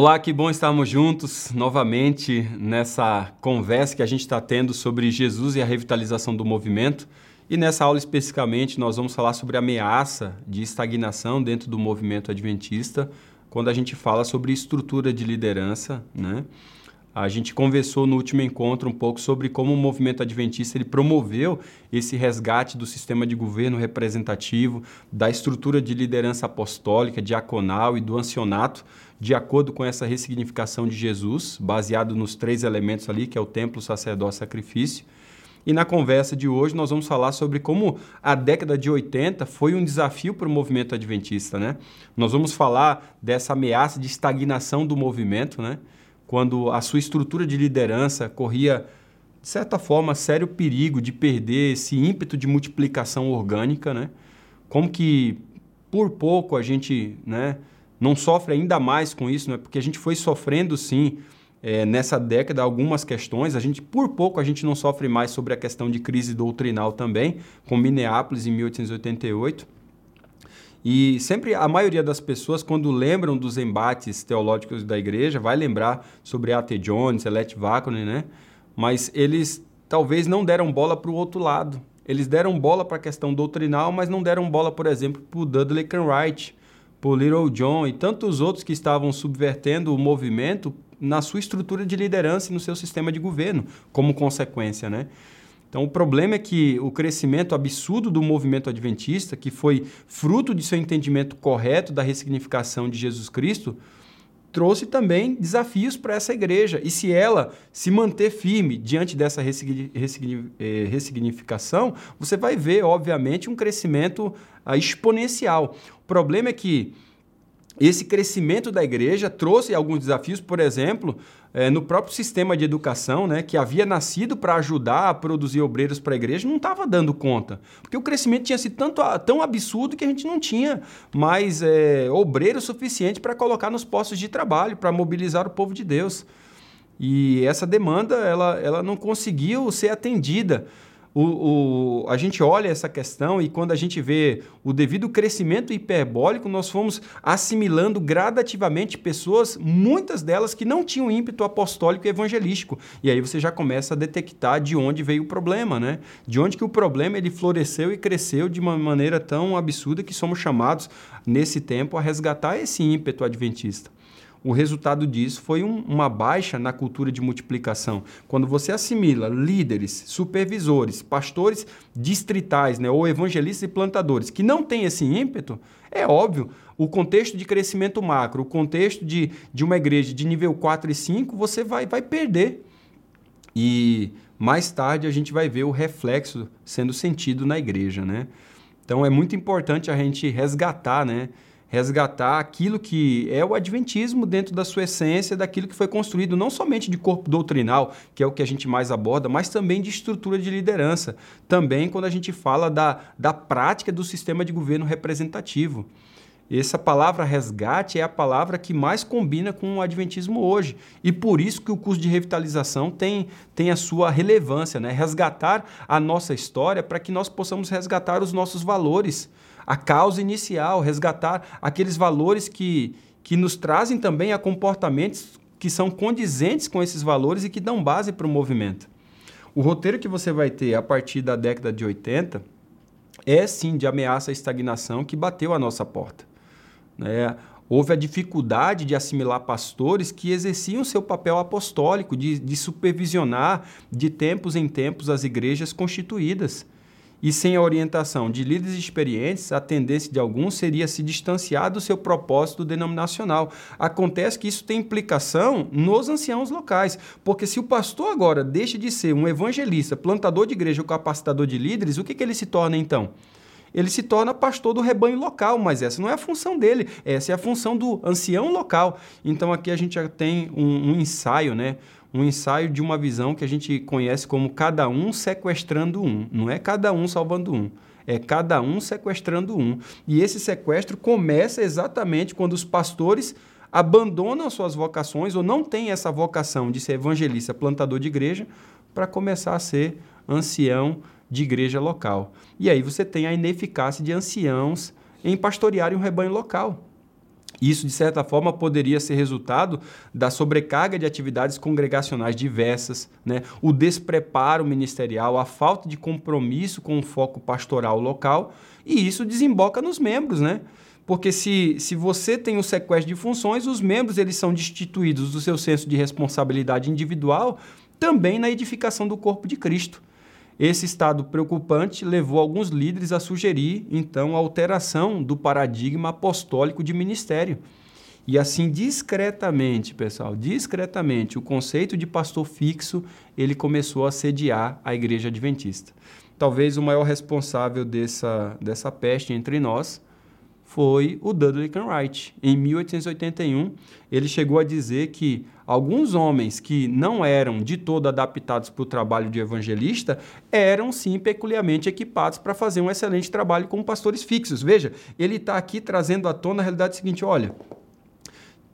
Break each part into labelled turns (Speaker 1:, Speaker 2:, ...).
Speaker 1: Olá, que bom estarmos juntos novamente nessa conversa que a gente está tendo sobre Jesus e a revitalização do movimento. E nessa aula especificamente nós vamos falar sobre a ameaça de estagnação dentro do movimento adventista, quando a gente fala sobre estrutura de liderança, né? A gente conversou no último encontro um pouco sobre como o movimento adventista ele promoveu esse resgate do sistema de governo representativo, da estrutura de liderança apostólica, diaconal e do ancianato, de acordo com essa ressignificação de Jesus, baseado nos três elementos ali, que é o templo, sacerdócio sacrifício. E na conversa de hoje nós vamos falar sobre como a década de 80 foi um desafio para o movimento adventista, né? Nós vamos falar dessa ameaça de estagnação do movimento, né? quando a sua estrutura de liderança corria, de certa forma, sério perigo de perder esse ímpeto de multiplicação orgânica, né? Como que por pouco a gente né, não sofre ainda mais com isso, né? porque a gente foi sofrendo sim é, nessa década algumas questões, a gente por pouco a gente não sofre mais sobre a questão de crise doutrinal também, com Minneapolis em 1888. E sempre a maioria das pessoas, quando lembram dos embates teológicos da igreja, vai lembrar sobre A.T. Jones, Elect Wagner, né? Mas eles talvez não deram bola para o outro lado. Eles deram bola para a questão doutrinal, mas não deram bola, por exemplo, para o Dudley Kenwright, o Little John e tantos outros que estavam subvertendo o movimento na sua estrutura de liderança e no seu sistema de governo, como consequência, né? Então, o problema é que o crescimento absurdo do movimento adventista, que foi fruto de seu entendimento correto da ressignificação de Jesus Cristo, trouxe também desafios para essa igreja. E se ela se manter firme diante dessa eh, ressignificação, você vai ver, obviamente, um crescimento ah, exponencial. O problema é que esse crescimento da igreja trouxe alguns desafios, por exemplo, é, no próprio sistema de educação, né, que havia nascido para ajudar a produzir obreiros para a igreja, não estava dando conta. Porque o crescimento tinha sido tanto, tão absurdo que a gente não tinha mais é, obreiro suficiente para colocar nos postos de trabalho, para mobilizar o povo de Deus. E essa demanda ela, ela não conseguiu ser atendida. O, o, a gente olha essa questão e quando a gente vê o devido crescimento hiperbólico, nós fomos assimilando gradativamente pessoas, muitas delas que não tinham ímpeto apostólico e evangelístico. E aí você já começa a detectar de onde veio o problema, né? De onde que o problema ele floresceu e cresceu de uma maneira tão absurda que somos chamados nesse tempo a resgatar esse ímpeto adventista o resultado disso foi um, uma baixa na cultura de multiplicação. Quando você assimila líderes, supervisores, pastores distritais, né, ou evangelistas e plantadores que não têm esse ímpeto, é óbvio, o contexto de crescimento macro, o contexto de, de uma igreja de nível 4 e 5, você vai, vai perder. E mais tarde a gente vai ver o reflexo sendo sentido na igreja, né? Então é muito importante a gente resgatar, né? Resgatar aquilo que é o adventismo dentro da sua essência, daquilo que foi construído não somente de corpo doutrinal, que é o que a gente mais aborda, mas também de estrutura de liderança. Também quando a gente fala da, da prática do sistema de governo representativo. Essa palavra resgate é a palavra que mais combina com o adventismo hoje. E por isso que o curso de revitalização tem, tem a sua relevância, né? Resgatar a nossa história para que nós possamos resgatar os nossos valores a causa inicial, resgatar aqueles valores que, que nos trazem também a comportamentos que são condizentes com esses valores e que dão base para o movimento. O roteiro que você vai ter a partir da década de 80 é sim de ameaça à estagnação que bateu a nossa porta. Né? Houve a dificuldade de assimilar pastores que exerciam seu papel apostólico, de, de supervisionar de tempos em tempos as igrejas constituídas. E sem a orientação de líderes experientes, a tendência de alguns seria se distanciar do seu propósito denominacional. Acontece que isso tem implicação nos anciãos locais, porque se o pastor agora deixa de ser um evangelista, plantador de igreja ou capacitador de líderes, o que, que ele se torna então? Ele se torna pastor do rebanho local, mas essa não é a função dele, essa é a função do ancião local. Então aqui a gente já tem um, um ensaio, né? um ensaio de uma visão que a gente conhece como cada um sequestrando um. Não é cada um salvando um. É cada um sequestrando um. E esse sequestro começa exatamente quando os pastores abandonam suas vocações ou não têm essa vocação de ser evangelista, plantador de igreja, para começar a ser ancião de igreja local. E aí você tem a ineficácia de anciãos em pastorearem um rebanho local. Isso, de certa forma, poderia ser resultado da sobrecarga de atividades congregacionais diversas, né? o despreparo ministerial, a falta de compromisso com o foco pastoral local, e isso desemboca nos membros, né? Porque se, se você tem o sequestro de funções, os membros eles são destituídos do seu senso de responsabilidade individual também na edificação do corpo de Cristo. Esse estado preocupante levou alguns líderes a sugerir, então, a alteração do paradigma apostólico de ministério. E assim, discretamente, pessoal, discretamente, o conceito de pastor fixo, ele começou a sediar a igreja adventista. Talvez o maior responsável dessa, dessa peste entre nós foi o Dudley Wright. Em 1881, ele chegou a dizer que alguns homens que não eram de todo adaptados para o trabalho de evangelista eram sim peculiarmente equipados para fazer um excelente trabalho como pastores fixos. Veja, ele está aqui trazendo à tona a realidade seguinte: olha,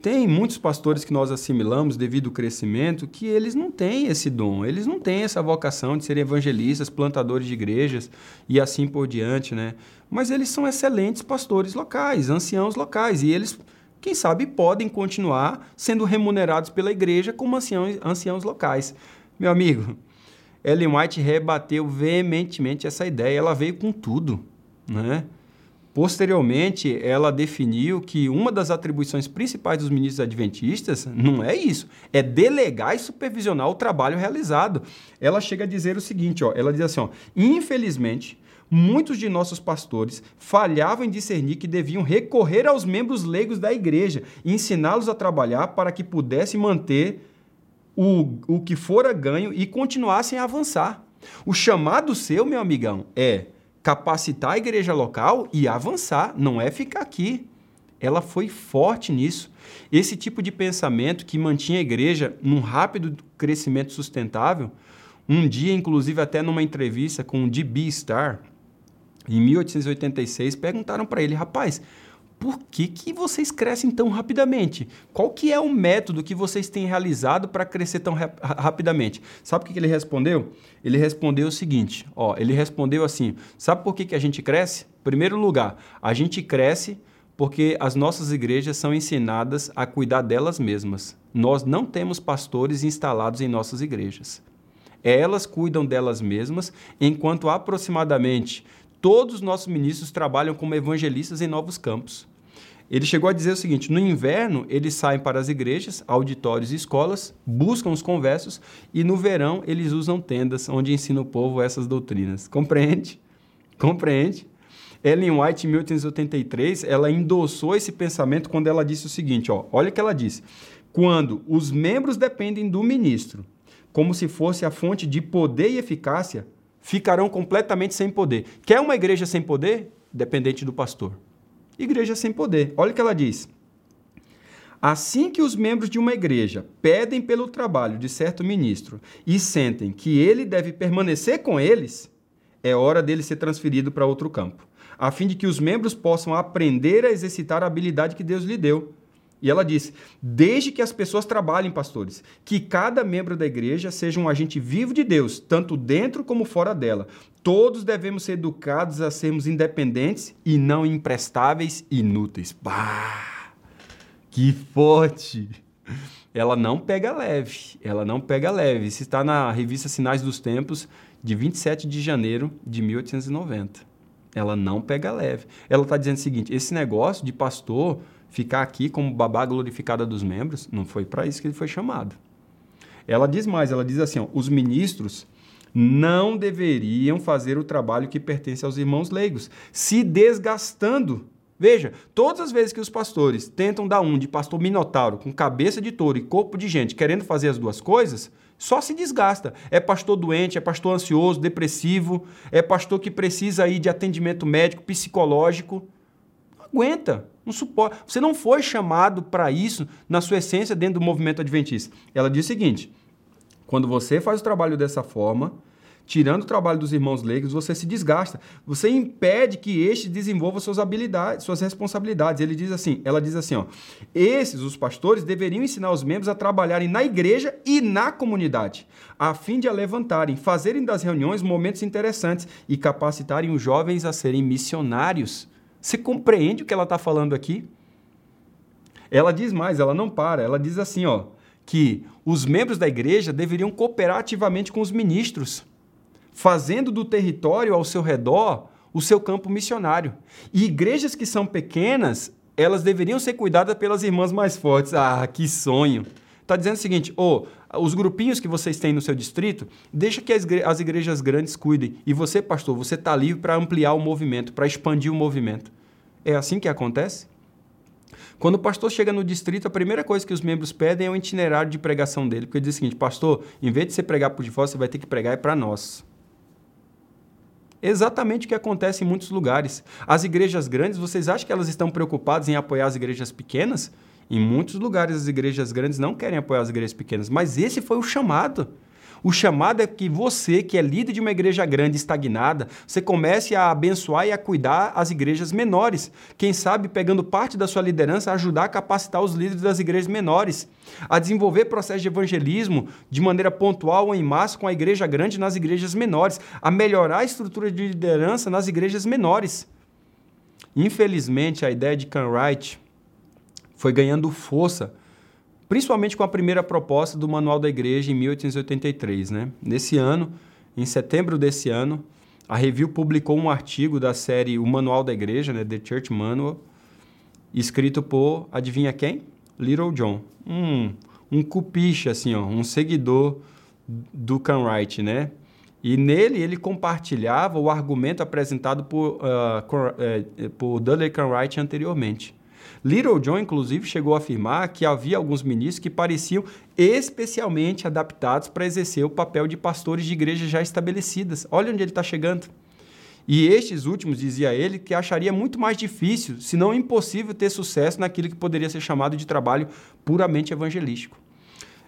Speaker 1: tem muitos pastores que nós assimilamos devido ao crescimento que eles não têm esse dom, eles não têm essa vocação de serem evangelistas, plantadores de igrejas e assim por diante, né? Mas eles são excelentes pastores locais, anciãos locais e eles, quem sabe, podem continuar sendo remunerados pela igreja como anciãos, anciãos locais. Meu amigo, Ellen White rebateu veementemente essa ideia, ela veio com tudo, né? Posteriormente, ela definiu que uma das atribuições principais dos ministros adventistas não é isso, é delegar e supervisionar o trabalho realizado. Ela chega a dizer o seguinte, ó, ela diz assim, ó, infelizmente, muitos de nossos pastores falhavam em discernir que deviam recorrer aos membros leigos da igreja e ensiná-los a trabalhar para que pudessem manter o, o que fora ganho e continuassem a avançar. O chamado seu, meu amigão, é capacitar a igreja local e avançar, não é ficar aqui. Ela foi forte nisso. Esse tipo de pensamento que mantinha a igreja num rápido crescimento sustentável, um dia, inclusive, até numa entrevista com o D.B. Star, em 1886, perguntaram para ele, rapaz, por que, que vocês crescem tão rapidamente? Qual que é o método que vocês têm realizado para crescer tão ra rapidamente? Sabe o que, que ele respondeu? Ele respondeu o seguinte, ó, ele respondeu assim, sabe por que, que a gente cresce? Primeiro lugar, a gente cresce porque as nossas igrejas são ensinadas a cuidar delas mesmas. Nós não temos pastores instalados em nossas igrejas. Elas cuidam delas mesmas, enquanto aproximadamente todos os nossos ministros trabalham como evangelistas em novos campos. Ele chegou a dizer o seguinte: no inverno, eles saem para as igrejas, auditórios e escolas, buscam os conversos, e no verão, eles usam tendas, onde ensina o povo essas doutrinas. Compreende? Compreende? Ellen White, em 1883, ela endossou esse pensamento quando ela disse o seguinte: ó, olha o que ela disse. Quando os membros dependem do ministro, como se fosse a fonte de poder e eficácia, ficarão completamente sem poder. Quer uma igreja sem poder? Dependente do pastor. Igreja sem poder. Olha o que ela diz. Assim que os membros de uma igreja pedem pelo trabalho de certo ministro e sentem que ele deve permanecer com eles, é hora dele ser transferido para outro campo, a fim de que os membros possam aprender a exercitar a habilidade que Deus lhe deu e ela disse: desde que as pessoas trabalhem, pastores, que cada membro da igreja seja um agente vivo de Deus, tanto dentro como fora dela. Todos devemos ser educados a sermos independentes e não imprestáveis e inúteis. Bah! Que forte! Ela não pega leve, ela não pega leve. Isso está na revista Sinais dos Tempos, de 27 de janeiro de 1890. Ela não pega leve. Ela está dizendo o seguinte: esse negócio de pastor ficar aqui como babá glorificada dos membros, não foi para isso que ele foi chamado. Ela diz mais, ela diz assim, ó, os ministros não deveriam fazer o trabalho que pertence aos irmãos leigos, se desgastando. Veja, todas as vezes que os pastores tentam dar um de pastor minotauro, com cabeça de touro e corpo de gente, querendo fazer as duas coisas, só se desgasta. É pastor doente, é pastor ansioso, depressivo, é pastor que precisa aí de atendimento médico, psicológico. Não aguenta. Não suporta. Você não foi chamado para isso na sua essência dentro do movimento adventista. Ela diz o seguinte: quando você faz o trabalho dessa forma, tirando o trabalho dos irmãos leigos, você se desgasta. Você impede que este desenvolva suas habilidades, suas responsabilidades. Ele diz assim, ela diz assim, ó: "Esses os pastores deveriam ensinar os membros a trabalharem na igreja e na comunidade, a fim de a levantarem, fazerem das reuniões momentos interessantes e capacitarem os jovens a serem missionários." Você compreende o que ela está falando aqui? Ela diz mais, ela não para, ela diz assim, ó, que os membros da igreja deveriam cooperar ativamente com os ministros, fazendo do território ao seu redor o seu campo missionário. E igrejas que são pequenas, elas deveriam ser cuidadas pelas irmãs mais fortes. Ah, que sonho! Está dizendo o seguinte: oh, os grupinhos que vocês têm no seu distrito, deixa que as, as igrejas grandes cuidem. E você, pastor, você está livre para ampliar o movimento, para expandir o movimento. É assim que acontece? Quando o pastor chega no distrito, a primeira coisa que os membros pedem é o itinerário de pregação dele, porque ele diz o seguinte: Pastor, em vez de você pregar por de fora, você vai ter que pregar é para nós exatamente o que acontece em muitos lugares. As igrejas grandes, vocês acham que elas estão preocupadas em apoiar as igrejas pequenas? Em muitos lugares, as igrejas grandes não querem apoiar as igrejas pequenas, mas esse foi o chamado. O chamado é que você, que é líder de uma igreja grande estagnada, você comece a abençoar e a cuidar as igrejas menores. Quem sabe, pegando parte da sua liderança, ajudar a capacitar os líderes das igrejas menores, a desenvolver processo de evangelismo de maneira pontual ou em massa com a igreja grande nas igrejas menores, a melhorar a estrutura de liderança nas igrejas menores. Infelizmente, a ideia de Wright foi ganhando força principalmente com a primeira proposta do Manual da Igreja em 1883. Né? Nesse ano, em setembro desse ano, a Review publicou um artigo da série O Manual da Igreja, né, The Church Manual, escrito por, adivinha quem? Little John. Um, um cupiche, assim, ó, um seguidor do Canwright, né? E nele ele compartilhava o argumento apresentado por, uh, por Dudley Canwright anteriormente. Little John, inclusive, chegou a afirmar que havia alguns ministros que pareciam especialmente adaptados para exercer o papel de pastores de igrejas já estabelecidas. Olha onde ele está chegando. E estes últimos, dizia ele, que acharia muito mais difícil, se não impossível, ter sucesso naquilo que poderia ser chamado de trabalho puramente evangelístico.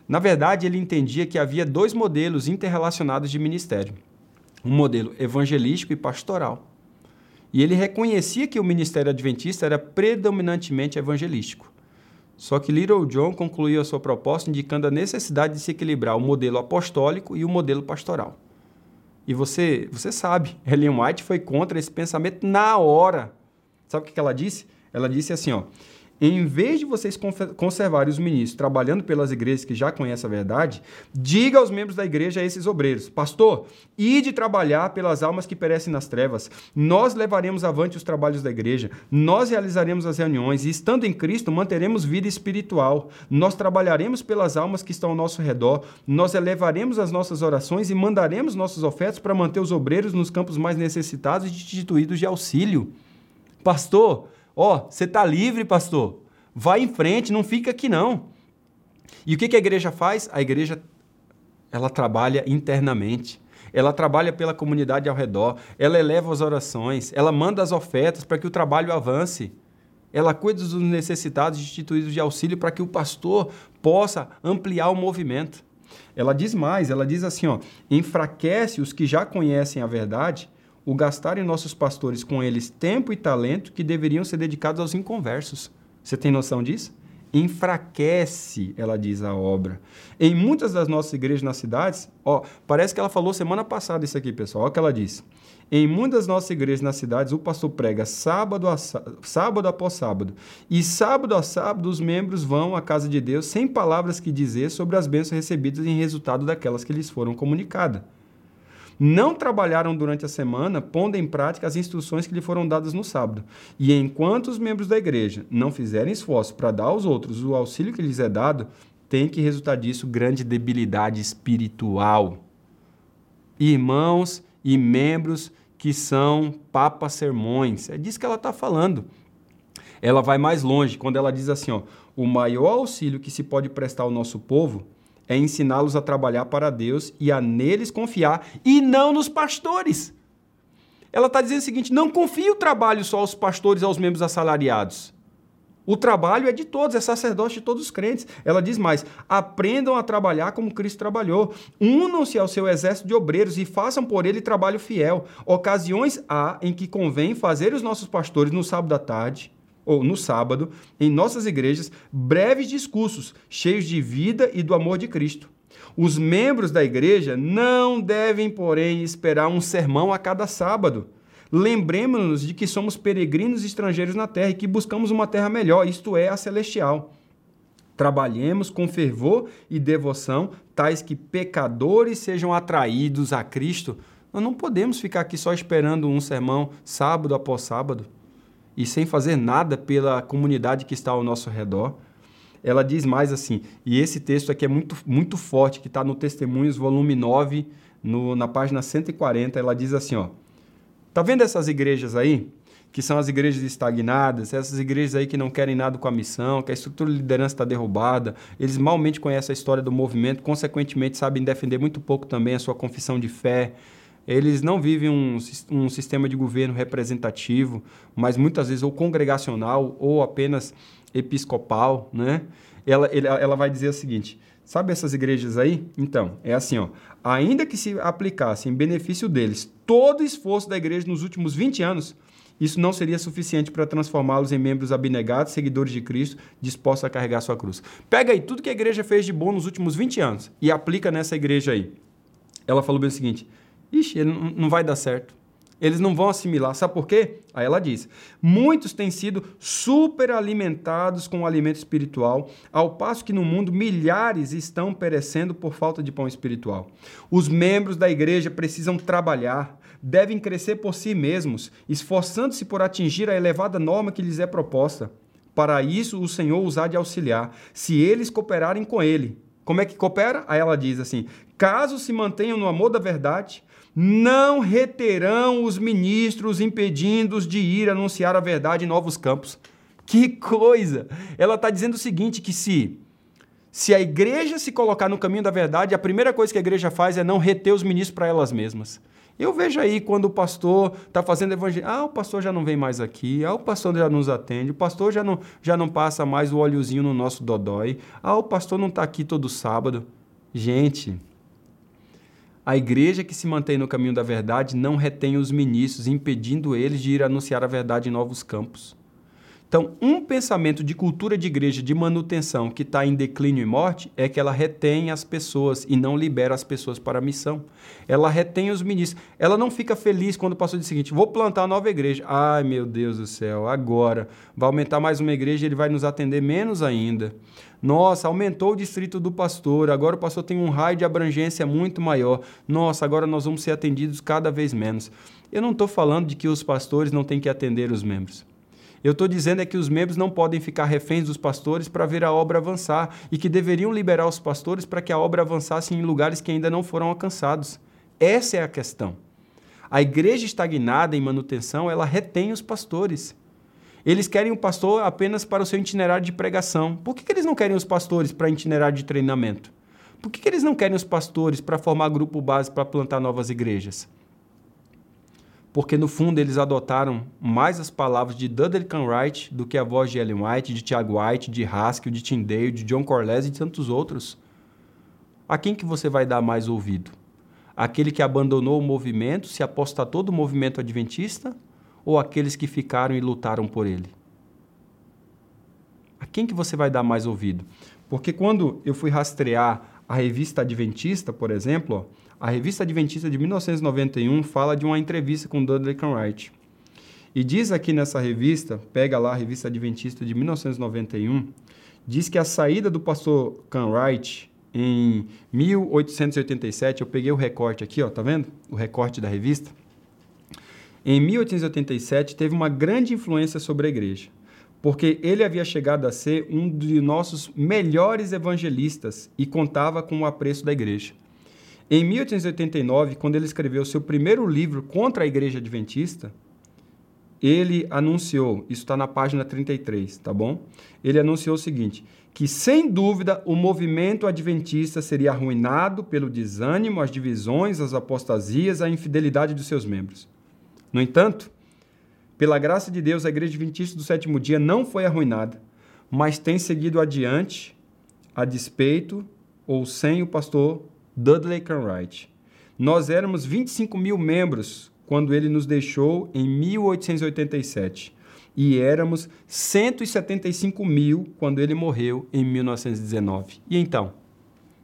Speaker 1: Na verdade, ele entendia que havia dois modelos interrelacionados de ministério: um modelo evangelístico e pastoral. E ele reconhecia que o ministério adventista era predominantemente evangelístico. Só que Little John concluiu a sua proposta indicando a necessidade de se equilibrar o modelo apostólico e o modelo pastoral. E você, você sabe, Ellen White foi contra esse pensamento na hora. Sabe o que ela disse? Ela disse assim, ó, em vez de vocês conservarem os ministros trabalhando pelas igrejas que já conhecem a verdade, diga aos membros da igreja a esses obreiros: Pastor, ide trabalhar pelas almas que perecem nas trevas. Nós levaremos avante os trabalhos da igreja, nós realizaremos as reuniões e, estando em Cristo, manteremos vida espiritual. Nós trabalharemos pelas almas que estão ao nosso redor, nós elevaremos as nossas orações e mandaremos nossos ofertas para manter os obreiros nos campos mais necessitados e destituídos de auxílio. Pastor, Ó, oh, você está livre, pastor. Vai em frente, não fica aqui não. E o que, que a igreja faz? A igreja ela trabalha internamente. Ela trabalha pela comunidade ao redor, ela eleva as orações, ela manda as ofertas para que o trabalho avance. Ela cuida dos necessitados instituídos de auxílio para que o pastor possa ampliar o movimento. Ela diz mais, ela diz assim, ó, enfraquece os que já conhecem a verdade o gastar em nossos pastores com eles tempo e talento que deveriam ser dedicados aos inconversos. Você tem noção disso? Enfraquece, ela diz a obra. Em muitas das nossas igrejas nas cidades, ó, parece que ela falou semana passada isso aqui, pessoal. Olha o que ela disse. Em muitas das nossas igrejas nas cidades, o pastor prega sábado, a, sábado após sábado. E sábado a sábado, os membros vão à casa de Deus sem palavras que dizer sobre as bênçãos recebidas em resultado daquelas que lhes foram comunicadas não trabalharam durante a semana, pondo em prática as instruções que lhe foram dadas no sábado. E enquanto os membros da igreja não fizerem esforço para dar aos outros o auxílio que lhes é dado, tem que resultar disso grande debilidade espiritual. Irmãos e membros que são papas sermões. É disso que ela está falando. Ela vai mais longe quando ela diz assim: ó, o maior auxílio que se pode prestar ao nosso povo é ensiná-los a trabalhar para Deus e a neles confiar e não nos pastores. Ela está dizendo o seguinte: não confie o trabalho só aos pastores aos membros assalariados. O trabalho é de todos, é sacerdote de todos os crentes. Ela diz mais: aprendam a trabalhar como Cristo trabalhou. Unam-se ao seu exército de obreiros e façam por ele trabalho fiel. Ocasiões há em que convém fazer os nossos pastores no sábado à tarde ou no sábado, em nossas igrejas, breves discursos cheios de vida e do amor de Cristo. Os membros da igreja não devem, porém, esperar um sermão a cada sábado. Lembremos-nos de que somos peregrinos estrangeiros na terra e que buscamos uma terra melhor, isto é, a celestial. Trabalhemos com fervor e devoção, tais que pecadores sejam atraídos a Cristo. Nós não podemos ficar aqui só esperando um sermão sábado após sábado e sem fazer nada pela comunidade que está ao nosso redor. Ela diz mais assim, e esse texto aqui é muito, muito forte, que está no Testemunhos, volume 9, no, na página 140, ela diz assim, ó, tá vendo essas igrejas aí? Que são as igrejas estagnadas, essas igrejas aí que não querem nada com a missão, que a estrutura de liderança está derrubada, eles malmente conhecem a história do movimento, consequentemente sabem defender muito pouco também a sua confissão de fé, eles não vivem um, um sistema de governo representativo, mas muitas vezes ou congregacional ou apenas episcopal, né? Ela, ela vai dizer o seguinte: sabe essas igrejas aí? Então, é assim, ó. Ainda que se aplicasse em benefício deles todo o esforço da igreja nos últimos 20 anos, isso não seria suficiente para transformá-los em membros abnegados, seguidores de Cristo, dispostos a carregar sua cruz. Pega aí tudo que a igreja fez de bom nos últimos 20 anos e aplica nessa igreja aí. Ela falou bem o seguinte: Ixi, não vai dar certo. Eles não vão assimilar. Sabe por quê? Aí ela diz: muitos têm sido superalimentados com o alimento espiritual, ao passo que no mundo milhares estão perecendo por falta de pão espiritual. Os membros da igreja precisam trabalhar, devem crescer por si mesmos, esforçando-se por atingir a elevada norma que lhes é proposta. Para isso, o Senhor os há de auxiliar, se eles cooperarem com Ele. Como é que coopera? Aí ela diz assim: caso se mantenham no amor da verdade, não reterão os ministros impedindo-os de ir anunciar a verdade em novos campos. Que coisa! Ela está dizendo o seguinte: que se, se a igreja se colocar no caminho da verdade, a primeira coisa que a igreja faz é não reter os ministros para elas mesmas. Eu vejo aí quando o pastor está fazendo evangelho, ah, o pastor já não vem mais aqui, ah, o pastor já nos atende, o pastor já não, já não passa mais o óleozinho no nosso dodói, ah, o pastor não está aqui todo sábado. Gente, a igreja que se mantém no caminho da verdade não retém os ministros, impedindo eles de ir anunciar a verdade em novos campos. Então, um pensamento de cultura de igreja de manutenção que está em declínio e morte é que ela retém as pessoas e não libera as pessoas para a missão. Ela retém os ministros. Ela não fica feliz quando diz o seguinte: vou plantar uma nova igreja. Ai, meu Deus do céu, agora vai aumentar mais uma igreja e ele vai nos atender menos ainda. Nossa, aumentou o distrito do pastor, agora o pastor tem um raio de abrangência muito maior. Nossa, agora nós vamos ser atendidos cada vez menos. Eu não estou falando de que os pastores não têm que atender os membros. Eu estou dizendo é que os membros não podem ficar reféns dos pastores para ver a obra avançar e que deveriam liberar os pastores para que a obra avançasse em lugares que ainda não foram alcançados. Essa é a questão. A igreja estagnada em manutenção, ela retém os pastores. Eles querem o pastor apenas para o seu itinerário de pregação. Por que, que eles não querem os pastores para itinerário de treinamento? Por que, que eles não querem os pastores para formar grupo base para plantar novas igrejas? Porque no fundo eles adotaram mais as palavras de Dudley Canwright do que a voz de Ellen White, de Tiago White, de Haskell, de Tyndale, de John Corlese e de tantos outros. A quem que você vai dar mais ouvido? Aquele que abandonou o movimento, se apostatou do movimento adventista ou aqueles que ficaram e lutaram por ele? A quem que você vai dar mais ouvido? Porque quando eu fui rastrear a revista Adventista, por exemplo, a revista Adventista de 1991 fala de uma entrevista com Dudley Canwright. E diz aqui nessa revista, pega lá a revista Adventista de 1991, diz que a saída do pastor Canwright em 1887, eu peguei o recorte aqui, ó, tá vendo? O recorte da revista. Em 1887 teve uma grande influência sobre a igreja, porque ele havia chegado a ser um de nossos melhores evangelistas e contava com o apreço da igreja. Em 1889, quando ele escreveu seu primeiro livro contra a Igreja Adventista, ele anunciou, isso está na página 33, tá bom? Ele anunciou o seguinte: que sem dúvida o movimento adventista seria arruinado pelo desânimo, as divisões, as apostasias, a infidelidade dos seus membros. No entanto, pela graça de Deus, a Igreja Adventista do sétimo dia não foi arruinada, mas tem seguido adiante a despeito ou sem o pastor Dudley Canwright. Nós éramos 25 mil membros quando ele nos deixou em 1887 e éramos 175 mil quando ele morreu em 1919. E então,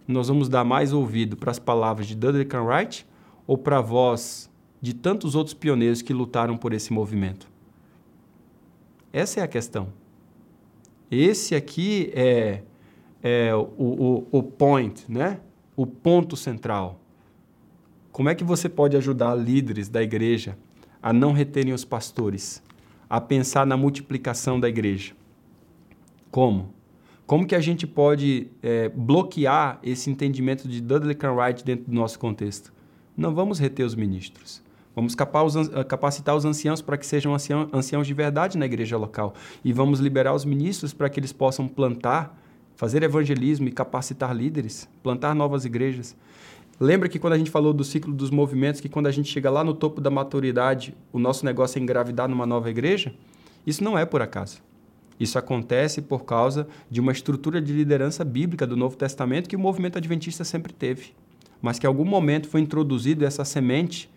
Speaker 1: nós vamos dar mais ouvido para as palavras de Dudley Canwright ou para a voz de tantos outros pioneiros que lutaram por esse movimento? Essa é a questão. Esse aqui é, é o, o, o point, né? o ponto central. Como é que você pode ajudar líderes da igreja a não reterem os pastores, a pensar na multiplicação da igreja? Como? Como que a gente pode é, bloquear esse entendimento de Dudley Cartwright dentro do nosso contexto? Não vamos reter os ministros. Vamos capacitar os anciãos para que sejam anciãos de verdade na igreja local. E vamos liberar os ministros para que eles possam plantar, fazer evangelismo e capacitar líderes, plantar novas igrejas. Lembra que quando a gente falou do ciclo dos movimentos, que quando a gente chega lá no topo da maturidade, o nosso negócio é engravidar numa nova igreja? Isso não é por acaso. Isso acontece por causa de uma estrutura de liderança bíblica do Novo Testamento que o movimento adventista sempre teve, mas que em algum momento foi introduzido essa semente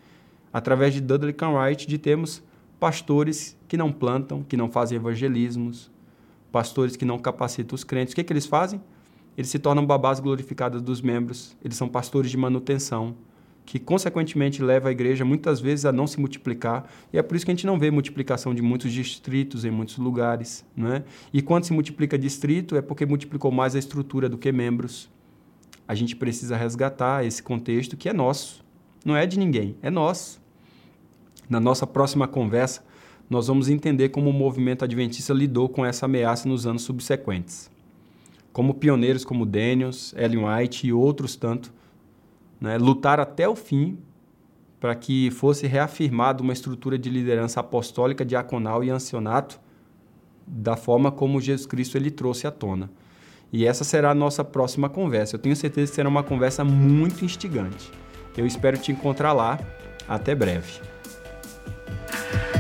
Speaker 1: através de Dudley Cartwright de termos pastores que não plantam, que não fazem evangelismos, pastores que não capacitam os crentes. O que, que eles fazem? Eles se tornam babás glorificadas dos membros, eles são pastores de manutenção, que consequentemente leva a igreja muitas vezes a não se multiplicar, e é por isso que a gente não vê multiplicação de muitos distritos em muitos lugares, né? E quando se multiplica distrito é porque multiplicou mais a estrutura do que membros. A gente precisa resgatar esse contexto que é nosso, não é de ninguém, é nosso. Na nossa próxima conversa, nós vamos entender como o movimento adventista lidou com essa ameaça nos anos subsequentes. Como pioneiros como Daniels, Ellen White e outros tanto né, lutar até o fim para que fosse reafirmada uma estrutura de liderança apostólica, diaconal e ancianato da forma como Jesus Cristo ele trouxe à tona. E essa será a nossa próxima conversa. Eu tenho certeza que será uma conversa muito instigante. Eu espero te encontrar lá. Até breve. Thank you.